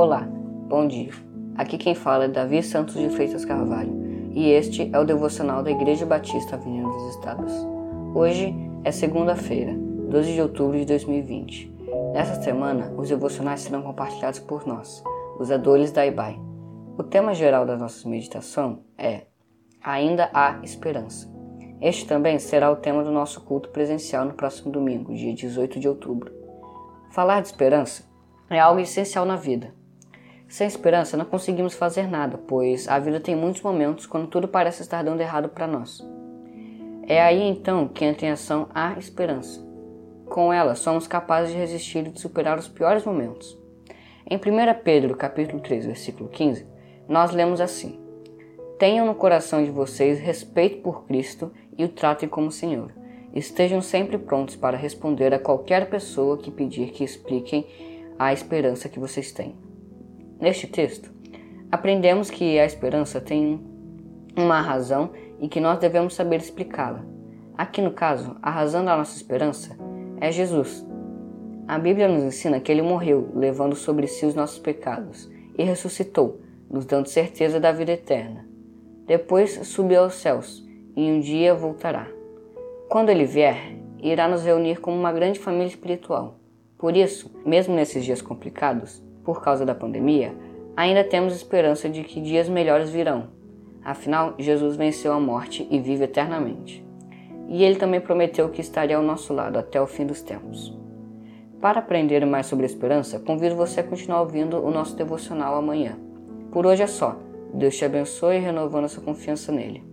Olá, bom dia. Aqui quem fala é Davi Santos de Freitas Carvalho e este é o devocional da Igreja Batista Avenida dos Estados. Hoje é segunda-feira, 12 de outubro de 2020. Nessa semana, os devocionais serão compartilhados por nós, os adores da IBAI. O tema geral da nossa meditação é Ainda há esperança. Este também será o tema do nosso culto presencial no próximo domingo, dia 18 de outubro. Falar de esperança é algo essencial na vida. Sem esperança não conseguimos fazer nada, pois a vida tem muitos momentos quando tudo parece estar dando errado para nós. É aí então que entra em ação a esperança. Com ela somos capazes de resistir e de superar os piores momentos. Em 1 Pedro capítulo 3, versículo 15, nós lemos assim: Tenham no coração de vocês respeito por Cristo e o tratem como Senhor. Estejam sempre prontos para responder a qualquer pessoa que pedir que expliquem a esperança que vocês têm. Neste texto, aprendemos que a esperança tem uma razão e que nós devemos saber explicá-la. Aqui no caso, a razão da nossa esperança é Jesus. A Bíblia nos ensina que ele morreu, levando sobre si os nossos pecados, e ressuscitou, nos dando certeza da vida eterna. Depois subiu aos céus e um dia voltará. Quando ele vier, irá nos reunir como uma grande família espiritual. Por isso, mesmo nesses dias complicados, por causa da pandemia, ainda temos esperança de que dias melhores virão. Afinal, Jesus venceu a morte e vive eternamente. E ele também prometeu que estaria ao nosso lado até o fim dos tempos. Para aprender mais sobre esperança, convido você a continuar ouvindo o nosso devocional amanhã. Por hoje é só. Deus te abençoe renovando sua confiança nele.